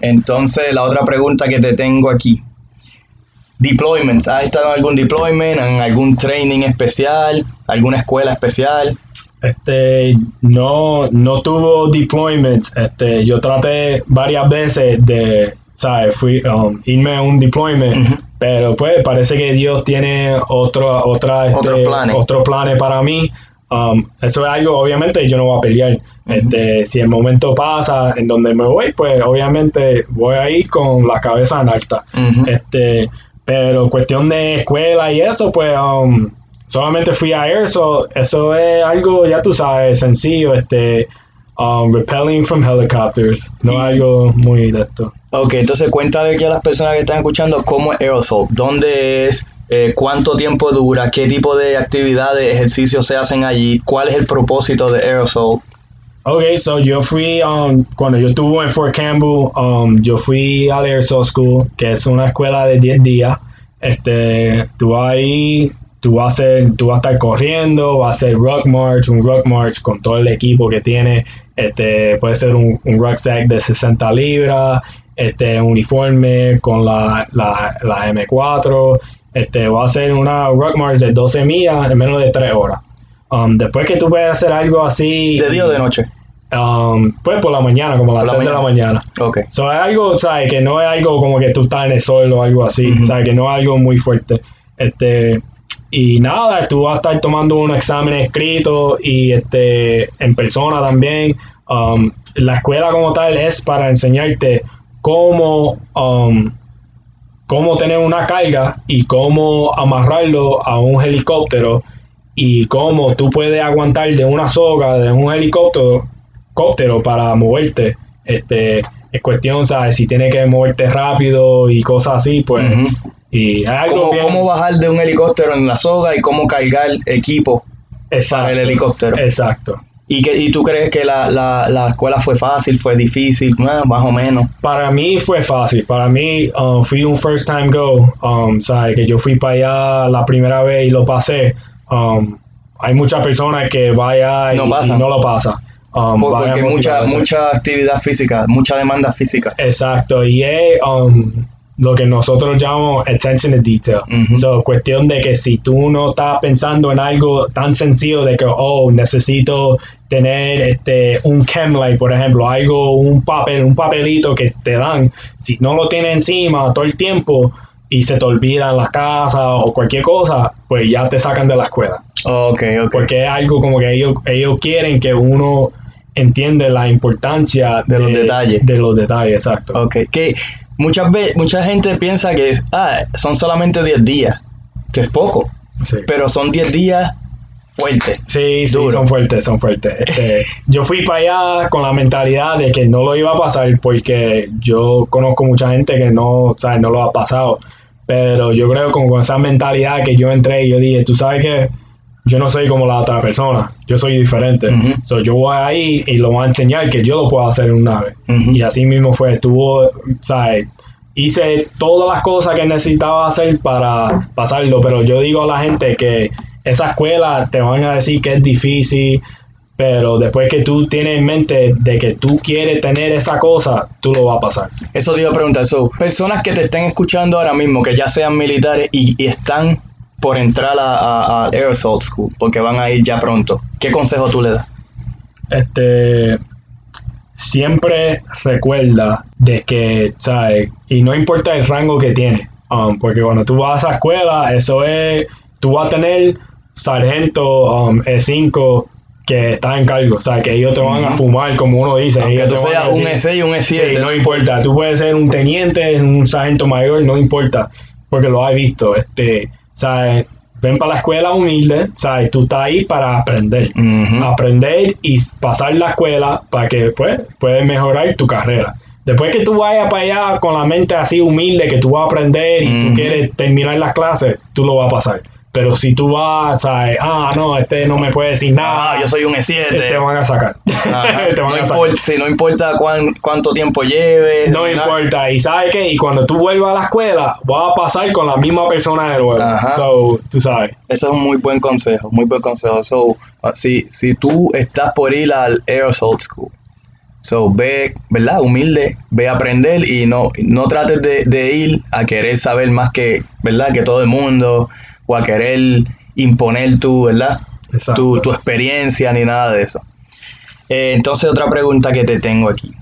Entonces, la otra pregunta que te tengo aquí. Deployments. ¿Has estado en algún deployment, en algún training especial, alguna escuela especial? Este, no, no tuvo deployments. Este, yo traté varias veces de, ¿sabes? Fui, um, irme a un deployment, pero pues parece que Dios tiene otro, otra, este, Otros planes. otros planes para mí. Um, eso es algo, obviamente, yo no voy a pelear. Este, si el momento pasa en donde me voy, pues obviamente voy a ir con la cabeza en alta. Este, pero cuestión de escuela y eso, pues um, solamente fui a eso. Eso es algo, ya tú sabes, sencillo. Este, um, repelling from helicopters. No Y- algo muy de esto. Ok, entonces cuéntale aquí a las personas que están escuchando cómo es Aerosol, dónde es, eh, cuánto tiempo dura, qué tipo de actividades, ejercicios se hacen allí, cuál es el propósito de Aerosol. Ok, so yo fui, um, cuando yo estuve en Fort Campbell, um, yo fui al Air Soul School, que es una escuela de 10 días. Este, tú ahí, tú vas, a hacer, tú vas a estar corriendo, vas a hacer rock march, un rock march con todo el equipo que tiene. Este, puede ser un, un rucksack de 60 libras, este, uniforme con la, la, la M4. Este, va a hacer una rock march de 12 millas en menos de 3 horas. Um, después que tú puedes hacer algo así. ¿De día o de noche? Um, pues por la mañana, como a las Por la 3 de la mañana. Ok. So, es algo, ¿sabes? Que no es algo como que tú estás en el sol o algo así, Ujú. ¿sabes? Que no es algo muy fuerte. Este, y nada, tú vas a estar tomando un examen escrito y este, en persona también. Um, la escuela como tal es para enseñarte cómo, um, cómo tener una carga y cómo amarrarlo a un helicóptero y cómo tú puedes aguantar de una soga de un helicóptero helicóptero para moverte. Este, es cuestión, ¿sabes? Si tienes que moverte rápido y cosas así, pues. Ujú. Y es algo ¿Cómo, bien- cómo bajar de un helicóptero en la soga y cómo cargar equipo exacto, para el helicóptero? Exacto. ¿Y, que, ¿Y tú crees que la, la, la escuela fue fácil, fue difícil? Más o menos. Para mí fue fácil. Para mí um, fui un first time go. Um, ¿sabes? Que yo fui para allá la primera vez y lo pasé. Um, hay muchas personas que vaya y No y pasan. no lo pasa. Um, Por- porque mucha, mucha actividad física, mucha demanda física. Exacto, y es um, lo que nosotros llamamos attention to detail. Ujú. So, cuestión de que si tú no estás pensando en algo tan sencillo de que, oh, necesito tener este un chemlight, por ejemplo, algo, un papel, un papelito que te dan, si no lo tienes encima todo el tiempo y se te olvida en la casa o cualquier cosa, pues ya te sacan de la escuela. Ok, ok. Porque es algo como que ellos, ellos quieren que uno entiende la importancia De los detalles. De los detalles, exacto. Ok, que muchas veces, mucha gente piensa que ah, son solamente 10 días, que es poco, Sí. pero son 10 días fuerte. Sí, sí, Duro. son fuertes, son fuertes. Este, yo fui para allá con la mentalidad de que no lo iba a pasar porque yo conozco mucha gente que no, ¿sabes? no lo ha pasado. Pero yo creo con, con esa mentalidad que yo entré y yo dije, tú sabes que yo no soy como la otra persona, yo soy diferente. So, yo voy a ir y lo voy a enseñar que yo lo puedo hacer en una vez. Y así mismo fue, estuvo, ¿sabes? Hice todas las cosas que necesitaba hacer para pasarlo, pero yo digo a la gente que esa escuela te van a decir que es difícil, pero después que tú tienes en mente de que tú quieres tener esa cosa, tú lo vas a pasar. Eso te iba a preguntar. So, personas que te estén escuchando ahora mismo, que ya sean militares y, y están por entrar a, a, a Air Assault School, porque van a ir ya pronto, ¿qué consejo tú le das? este siempre recuerda de que, ¿sabes? Y no importa el rango que tiene, um, porque cuando tú vas a esa escuela, eso es, tú vas a tener sargento um, E5 que está en cargo, o sea, que ellos te van a fumar, como uno dice. Aunque tú seas un decir- E6 y un E7. Sí, no importa, tú puedes ser un teniente, un sargento mayor, no importa, porque lo has visto, este, ¿sabes? Ven para la escuela humilde, ¿sabes? Tú estás ahí para aprender aprender y pasar la escuela para que pues puedas mejorar tu carrera. Después que tú vayas para allá con la mente así humilde que tú vas a aprender y Ujú. tú quieres terminar las clases, tú lo vas a pasar. Pero si tú vas, ¿sabes? ah, no, este no me puede decir nada, Ah, yo soy un E7. te van a sacar. Ajá. te van no, a sacar. importa, sí, no importa cuán- cuánto tiempo lleves. No nada. importa. Y sabes qué? Y cuando tú vuelvas a la escuela, vas a pasar con la misma persona de nuevo. Ajá. So, tú sabes. Eso es un muy buen consejo, muy buen consejo. So, uh, si, si tú estás por ir al Assault School, so, ve, ¿verdad? Humilde, ve a aprender y no, no trates de, de ir a querer saber más que, ¿verdad? Que todo el mundo o a querer imponer tu, ¿verdad? Tu, tu experiencia ni nada de eso. Eh, entonces, otra pregunta que te tengo aquí.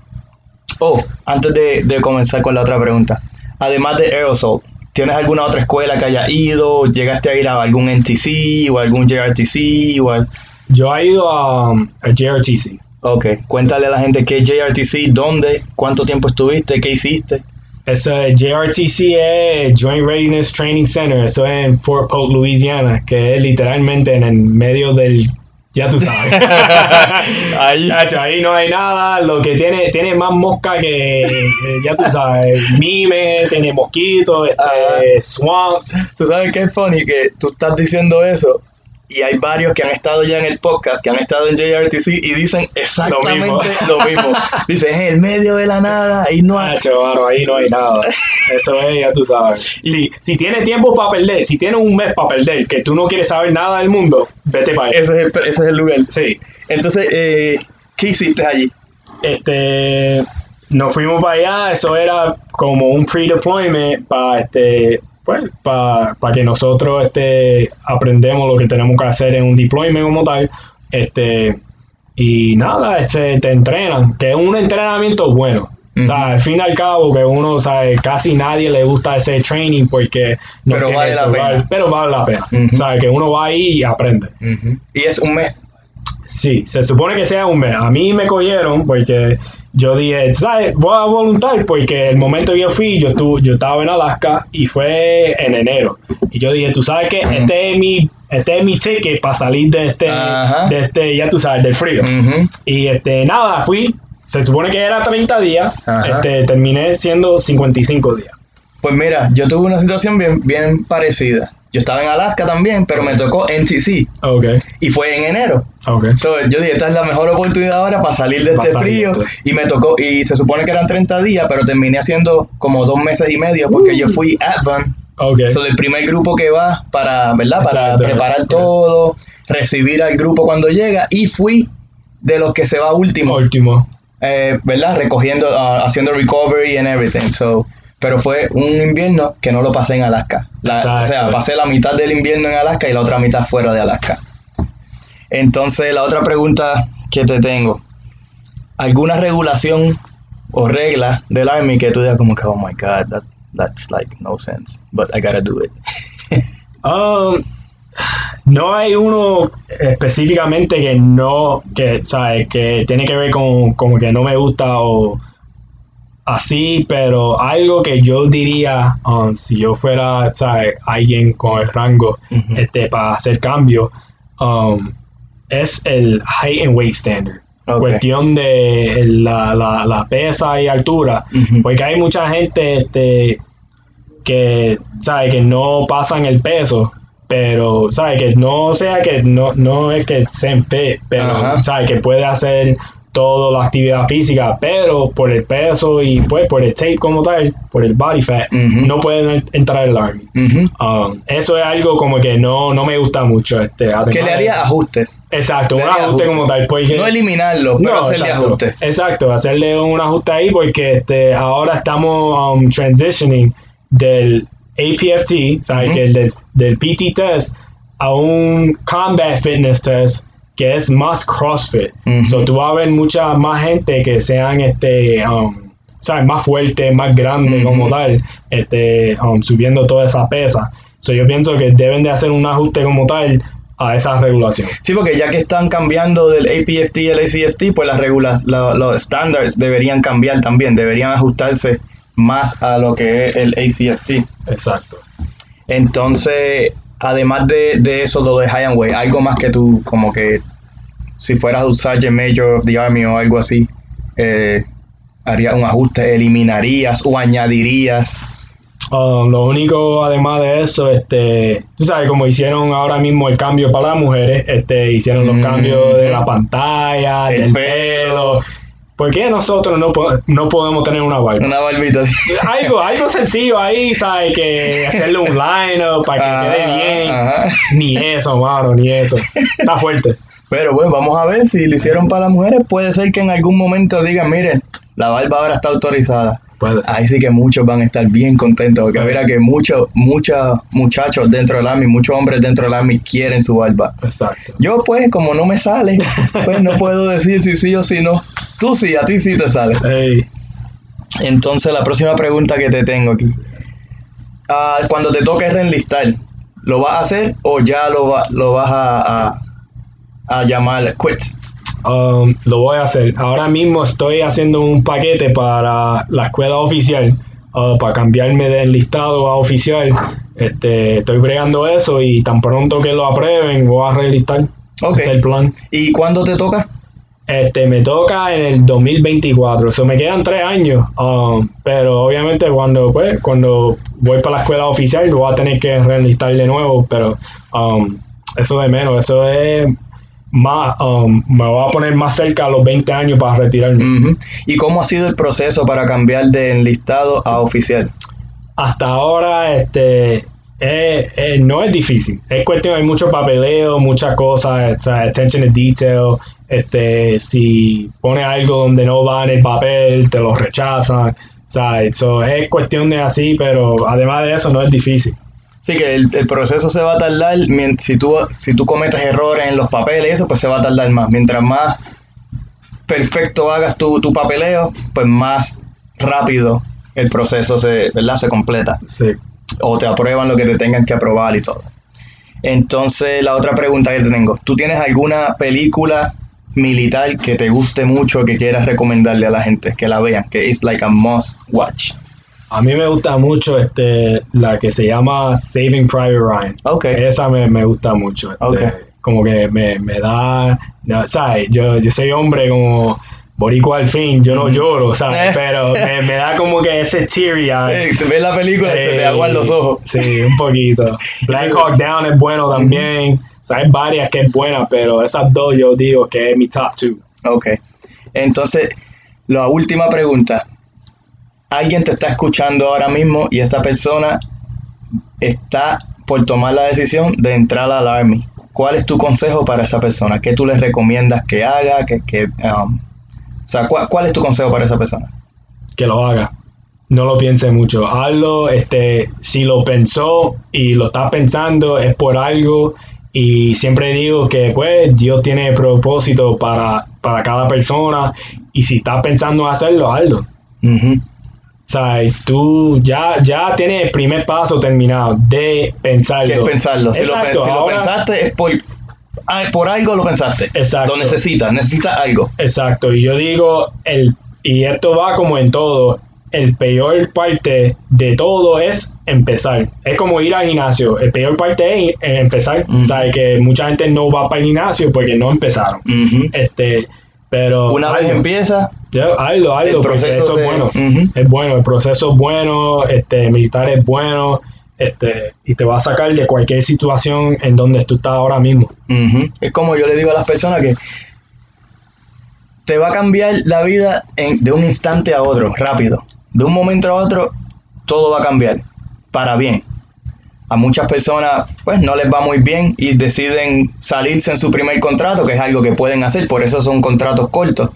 Oh, antes de, de comenzar con la otra pregunta. Además de Aerosol, ¿tienes alguna otra escuela que haya ido? ¿Llegaste a ir a algún NTC o algún JRTC? O al- Yo he ido a, a JRTC. Ok, cuéntale a la gente qué es JRTC, dónde, cuánto tiempo estuviste, qué hiciste. Ese JRTC es Joint Readiness Training Center, eso es en Fort Polk, Louisiana, que es literalmente en el medio del... Ya tú sabes. Ahí. Chacho, ahí no hay nada, lo que tiene, tiene más mosca que, eh, ya tú sabes, mime, tiene mosquitos, este, swamps. Tú sabes que es funny que tú estás diciendo eso y hay varios que han estado ya en el podcast, que han estado en JRTC y dicen exactamente lo mismo. Dicen, en el medio de la nada, ahí no hay... Chacho, mano, ahí no hay nada. Eso es, ya tú sabes. Si, si tienes tiempo para perder, si tienes un mes para perder, que tú no quieres saber nada del mundo, vete para allá. Ese es el, ese es el lugar. Sí. Entonces, eh, ¿qué hiciste allí? Este, nos fuimos para allá, eso era como un pre-deployment para este, pues, para que nosotros este, aprendemos lo que tenemos que hacer en un deployment como tal. Este, y nada, este, te entrenan, que es un entrenamiento bueno. O sea, al fin y al cabo, que uno, sabe casi nadie le gusta ese training porque no Pero vale la pena. Pero vale la pena. O sea, que uno va ahí y aprende. Y es un mes. Sí, se supone que sea un mes. A mí me cogieron porque yo dije, ¿sabes? Voy a voluntar porque el momento que yo fui, yo, estuve, yo estaba en Alaska y fue en enero. Y yo dije, tú sabes que este es mi este es mi ticket para salir de este, de este, ya tú sabes, del frío. Y este, nada, fui. Se supone que era 30 días. Este, terminé siendo 55 días. Pues mira, yo tuve una situación bien, bien parecida. Yo estaba en Alaska también, pero me tocó NTC Ok, y fue en enero. ok. So, yo dije, esta es la mejor oportunidad ahora para salir de este frío. Y me tocó, y se supone que eran 30 días, pero terminé haciendo como dos meses y medio porque yo fui Advan. Ok. So, del primer grupo que va para, ¿verdad? Para preparar todo, recibir al grupo cuando llega. Y fui de los que se va último. Último. eh, ¿verdad? Recogiendo, ah, haciendo recovery and everything. So, pero fue un invierno que no lo pasé en Alaska. La- o sea, pasé la mitad del invierno en Alaska y la otra mitad fuera de Alaska. Entonces, la otra pregunta que te tengo, ¿alguna regulación o regla del Army que tú digas como que, oh my God, that's, that's like no sense, but I gotta do it? Um, no hay uno específicamente que no, que, ¿sabes? que tiene que ver con como que no me gusta o así, pero algo que yo diría, um, si yo fuera, ¿sabes? alguien con el rango este, para hacer cambios, um, es el height and weight standard. Cuestión de la, la- la pesa y altura. Porque hay mucha gente este, que, ¿sabe? Que no pasan el peso. Pero, ¿sabe? Que no sea que no, no es que se empe, pero. Que puede hacer toda la actividad física, pero por el peso y pues por el tape como tal, por el body fat, no pueden entrar al army. Um, eso es algo como que no, no me gusta mucho. Este, Que le haría ajustes. Exacto, le un ajuste ajustes. como tal. Porque, No eliminarlo, pero no, hacerle exacto, ajustes. Exacto, hacerle un ajuste ahí porque este, ahora estamos um, transitioning del APFT, ¿sabes? Que el del, del PT test a un combat fitness test que es más CrossFit. So tú vas a ver mucha más gente que sean este, um, ¿sabes? más fuertes, más grandes Ujú. como tal, este, um, subiendo toda esa pesa. So yo pienso que deben de hacer un ajuste como tal a esa regulación. Sí, porque ya que están cambiando del APFT el ACFT, pues las regula- la- los estándares deberían cambiar también, deberían ajustarse más a lo que es el ACFT. Exacto. Entonces, además de, de eso, lo de High and Way, algo más que tú, como que si fueras un Sergeant Major of the Army o algo así, eh, harías un ajuste, eliminarías o añadirías. Um, lo único, además de eso, este, tú sabes, como hicieron ahora mismo el cambio para las mujeres, este, hicieron los Mm. cambios de la pantalla, El del pelo. pelo. ¿Por qué nosotros no, po- no podemos tener una barba? Una barbita. Algo, algo sencillo ahí, ¿sabes? Que hacerle un line-up para que Ajá, quede bien. ajá. Ni eso, mano, ni eso. Está fuerte. Pero bueno, vamos a ver si lo hicieron para las mujeres. Puede ser que en algún momento digan, miren, la barba ahora está autorizada. Puede ser. Ahí sí que muchos van a estar bien contentos. Porque mira que muchos, muchos muchachos dentro del ARMY, muchos hombres dentro del ARMY quieren su barba. Exacto. Yo pues, como no me sale, pues no puedo decir si sí o si no. Tú sí, a ti sí te sale. Entonces la próxima pregunta que te tengo aquí. Ah, cuando te toque reenlistar, ¿lo vas a hacer o ya lo, va- lo vas a, a, a llamar quits? Um, lo voy a hacer. Ahora mismo estoy haciendo un paquete para la escuela oficial, uh, para cambiarme de enlistado a oficial. Este, estoy bregando eso y tan pronto que lo aprueben voy a relistar. Ok. Ese es el plan. ¿Y cuándo te toca? Este, me toca en el 2024, eso me quedan tres años, um, pero obviamente cuando, pues, cuando voy para la escuela oficial voy a tener que reenlistar de nuevo, pero um, eso de menos, eso es más, um, me voy a poner más cerca a los 20 años para retirarme. ¿Y cómo ha sido el proceso para cambiar de enlistado a oficial? Hasta ahora, este, eh, eh, no es difícil. Es cuestión, hay mucho papeleo, muchas cosas, o sea, attention to detail. Este, si pone algo donde no va en el papel, te lo rechazan. O sea, eso es cuestión de así, pero además de eso no es difícil. Sí, que el, el proceso se va a tardar, si tú, si tú cometes errores en los papeles y eso, pues se va a tardar más. Mientras más perfecto hagas tu, tu papeleo, pues más rápido el proceso se, ¿verdad? se completa. Sí. O te aprueban lo que te tengan que aprobar y todo. Entonces, la otra pregunta que te tengo, ¿tú tienes alguna película militar que te guste mucho, que quieras recomendarle a la gente que la vean, que es like a must watch? A mí me gusta mucho este, la que se llama Saving Private Ryan. Ok. Esa me, me gusta mucho. este, Ok. Como que me, me da, no, ¿sabes? Yo, yo soy hombre como boricua al fin, yo no lloro, ¿sabes? Pero me, me da como que ese teary eye. Te ves la película y se te aguan los ojos. Sí, un poquito. Black Hawk Down es bueno también. O sea, hay varias que es buena, pero esas dos yo digo que es mi top two. Ok. Entonces, la última pregunta. Alguien te está escuchando ahora mismo y esa persona está por tomar la decisión de entrar al Army. ¿Cuál es tu consejo para esa persona? ¿Qué tú le recomiendas que haga? Que, que, um, o sea, ¿cuál, cuál es tu consejo para esa persona? que lo haga. No lo piense mucho. Hazlo, este, si lo pensó y lo está pensando es por algo. Y siempre digo que pues Dios tiene propósito para, para cada persona. Y si estás pensando en hacerlo, hazlo. O sea, tú ya, ya tienes el primer paso terminado de pensarlo. ¿Qué es pensarlo? Si, lo, Exacto, si lo pensaste es por, ah, por algo lo pensaste. Exacto. Lo necesitas, necesitas algo. Exacto, y yo digo, el, y esto va como en todo, el peor parte de todo es empezar. Es como ir al gimnasio. El peor parte es empezar. Ujú. Sabes que mucha gente no va para el gimnasio porque no empezaron. Este, pero Una vez empieza, Ya, hazlo, hazlo, el proceso es bueno. Es bueno, el proceso es bueno, este, militar es bueno, este, y te va a sacar de cualquier situación en donde tú estás ahora mismo. Es como yo le digo a las personas que te va a cambiar la vida en- de un instante a otro, rápido. De un momento a otro, todo va a cambiar para bien. A muchas personas, pues no les va muy bien y deciden salirse en su primer contrato, que es algo que pueden hacer, por eso son contratos cortos.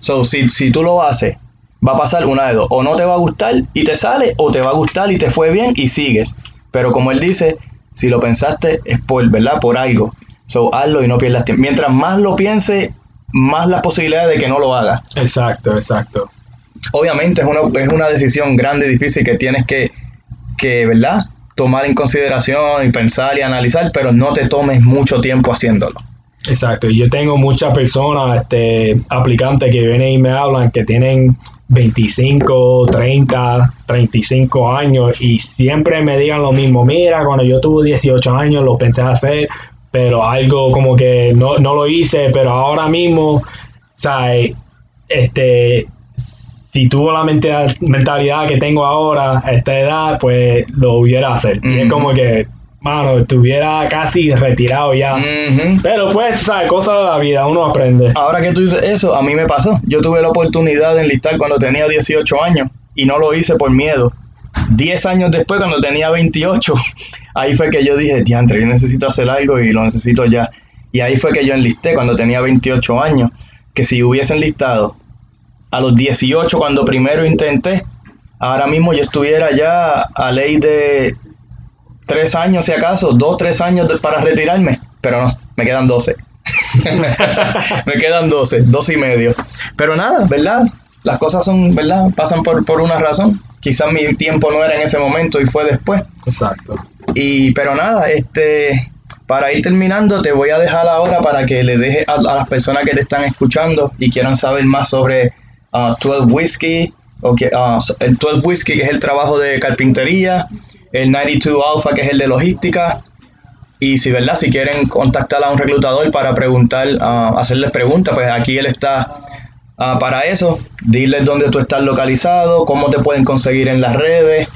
So, si, si tú lo haces, va a pasar una de dos. O no te va a gustar y te sale, o te va a gustar y te fue bien y sigues. Pero como él dice, si lo pensaste es por, ¿verdad? Por algo. So, hazlo y no pierdas tiempo. Mientras más lo piense, más las posibilidades de que no lo haga. Exacto, exacto. Obviamente es una, es una decisión grande y difícil que tienes que, que, ¿verdad? Tomar en consideración y pensar y analizar, pero no te tomes mucho tiempo haciéndolo. Exacto. Yo tengo muchas personas, este, aplicantes que vienen y me hablan que tienen 25, 30, 35 años y siempre me digan lo mismo. Mira, cuando yo tuve 18 años lo pensé hacer, pero algo como que no, no lo hice, pero ahora mismo, ¿sabes? Este, si tuvo la mental- mentalidad que tengo ahora a esta edad, pues lo hubiera hacer. Y es como que, mano, estuviera casi retirado ya. Pero pues, ¿sabes? Cosas de la vida, uno aprende. Ahora que tú dices eso, a mí me pasó. Yo tuve la oportunidad de enlistar cuando tenía 18 años y no lo hice por miedo. 10 años después, cuando tenía 28, ahí fue que yo dije, diantre, yo necesito hacer algo y lo necesito ya. Y ahí fue que yo enlisté cuando tenía 28 años, que si hubiese enlistado a los 18 cuando primero intenté, ahora mismo yo estuviera ya a ley de 3 años si acaso, 2, 3 años de- para retirarme, pero no, me quedan 12. me quedan 12, 12 y medio. Pero nada, ¿verdad? Las cosas son, ¿verdad? Pasan por, por una razón. Quizás mi tiempo no era en ese momento y fue después. Exacto. Y, pero nada, este, para ir terminando, te voy a dejar ahora para que le deje a, a las personas que te están escuchando y quieran saber más sobre ah, 12 Whiskey, o que, ah, so- el 12 Whiskey, que es el trabajo de carpintería, el 92 Alpha, que es el de logística. Y si, ¿verdad? Si quieren contactar a un reclutador para preguntar, ah, hacerles preguntas, pues aquí él está para eso. Diles dónde tú estás localizado, cómo te pueden conseguir en las redes.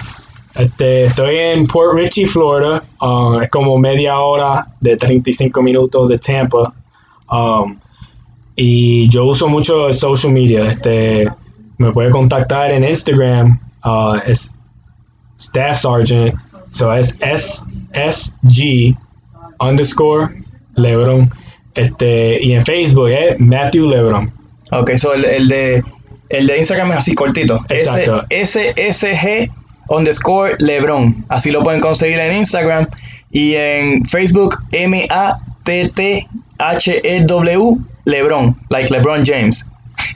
Este, estoy en Port Richey, Florida. Uh, es como media hora de 35 minutos de Tampa. Um, y yo uso mucho el social media. Este, me puede contactar en Instagram. uh, es Staff Sergeant. So es S SG underscore Lebron. Este, y en Facebook es Matthew Lebron. Ok, eso el, el de el de Instagram es así cortito. Exacto. S- SSG underscore Lebron. Así lo pueden conseguir en Instagram. Y en Facebook, M-A-T-T-H-E-W Lebron, like LeBron James.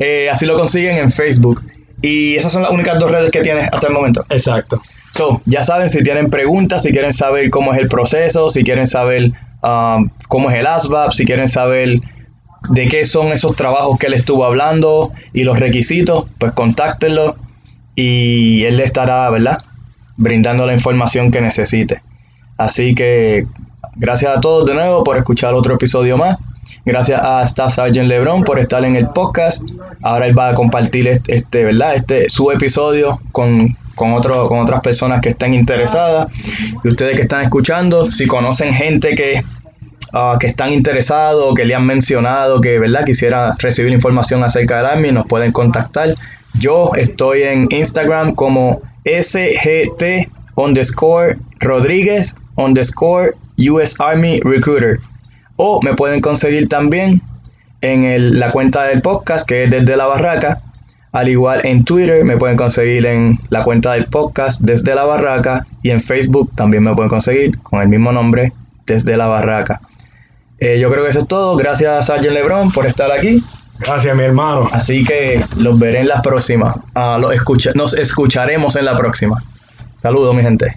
Eh, así lo consiguen en Facebook. Y esas son las únicas dos redes que tienes hasta el momento. Exacto. So, ya saben, si tienen preguntas, si quieren saber cómo es el proceso, si quieren saber um, cómo es el ASVAB, si quieren saber de qué son esos trabajos que él estuvo hablando y los requisitos, pues contáctenlo y él le estará, ¿verdad? Brindando la información que necesite. Así que gracias a todos de nuevo por escuchar otro episodio más. Gracias a Staff Sergeant LeBron por estar en el podcast. Ahora él va a compartir este, ¿verdad? Este, su episodio con, con, con otras personas que estén interesadas. Y ustedes que están escuchando, si conocen gente que, ah, que están interesados, que le han mencionado, que ¿verdad? quisiera recibir información acerca del Army, nos pueden contactar. Yo estoy en Instagram como SGT underscore Rodríguez underscore US Army Recruiter. O me pueden conseguir también en el- la cuenta del podcast que es desde la barraca. Al igual en Twitter me pueden conseguir en la cuenta del podcast desde la barraca y en Facebook también me pueden conseguir con el mismo nombre desde la barraca. Eh, yo creo que eso es todo. Gracias a Sargent Lebron por estar aquí. Gracias, mi hermano. Así que los veré en la próxima. Ah, los escucha- nos escucharemos en la próxima. Saludos, mi gente.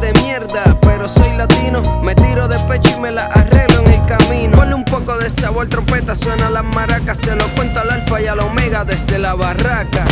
de mierda, pero soy latino me tiro de pecho y me la arreglo en el camino. Ponle un poco de sabor, trompeta, suena las maracas. Se lo cuento al alfa y al omega desde la barraca.